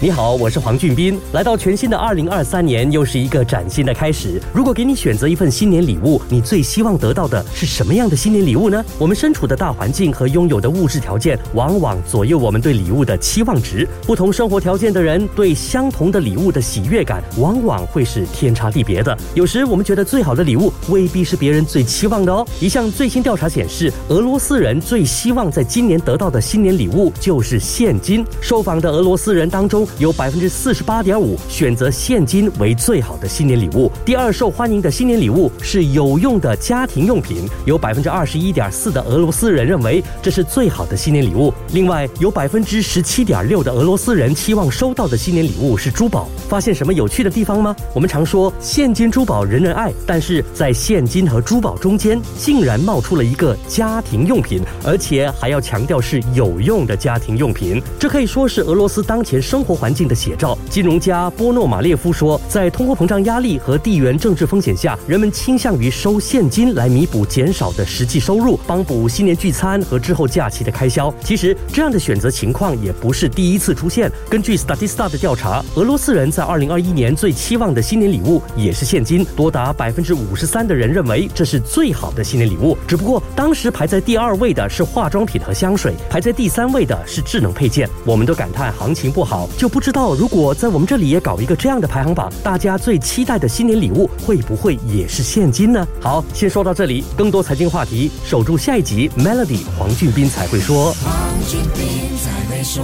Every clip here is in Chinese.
你好，我是黄俊斌。来到全新的二零二三年，又是一个崭新的开始。如果给你选择一份新年礼物，你最希望得到的是什么样的新年礼物呢？我们身处的大环境和拥有的物质条件，往往左右我们对礼物的期望值。不同生活条件的人，对相同的礼物的喜悦感，往往会是天差地别的。有时我们觉得最好的礼物，未必是别人最期望的哦。一项最新调查显示，俄罗斯人最希望在今年得到的新年礼物就是现金。受访的俄罗斯人当中，有百分之四十八点五选择现金为最好的新年礼物。第二受欢迎的新年礼物是有用的家庭用品，有百分之二十一点四的俄罗斯人认为这是最好的新年礼物。另外，有百分之十七点六的俄罗斯人期望收到的新年礼物是珠宝。发现什么有趣的地方吗？我们常说现金珠宝人人爱，但是在现金和珠宝中间，竟然冒出了一个家庭用品，而且还要强调是有用的家庭用品。这可以说是俄罗斯当前生活环境的写照。金融家波诺马列夫说，在通货膨胀压力和地缘政治风险下，人们倾向于收现金来弥补减少的实际收入，帮补新年聚餐和之后假期的开销。其实这样的选择情况也不是第一次出现。根据 Statista 的调查，俄罗斯人。在二零二一年最期望的新年礼物也是现金，多达百分之五十三的人认为这是最好的新年礼物。只不过当时排在第二位的是化妆品和香水，排在第三位的是智能配件。我们都感叹行情不好，就不知道如果在我们这里也搞一个这样的排行榜，大家最期待的新年礼物会不会也是现金呢？好，先说到这里，更多财经话题，守住下一集 Melody 黄俊斌才会说。黄俊斌才会说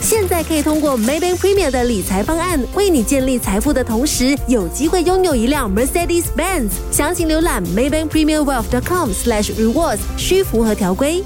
现在可以通过 Maybank Premier 的理财方案，为你建立财富的同时，有机会拥有一辆 Mercedes Benz。详情浏览 Maybank Premier Wealth.com/slash rewards，需符合条规。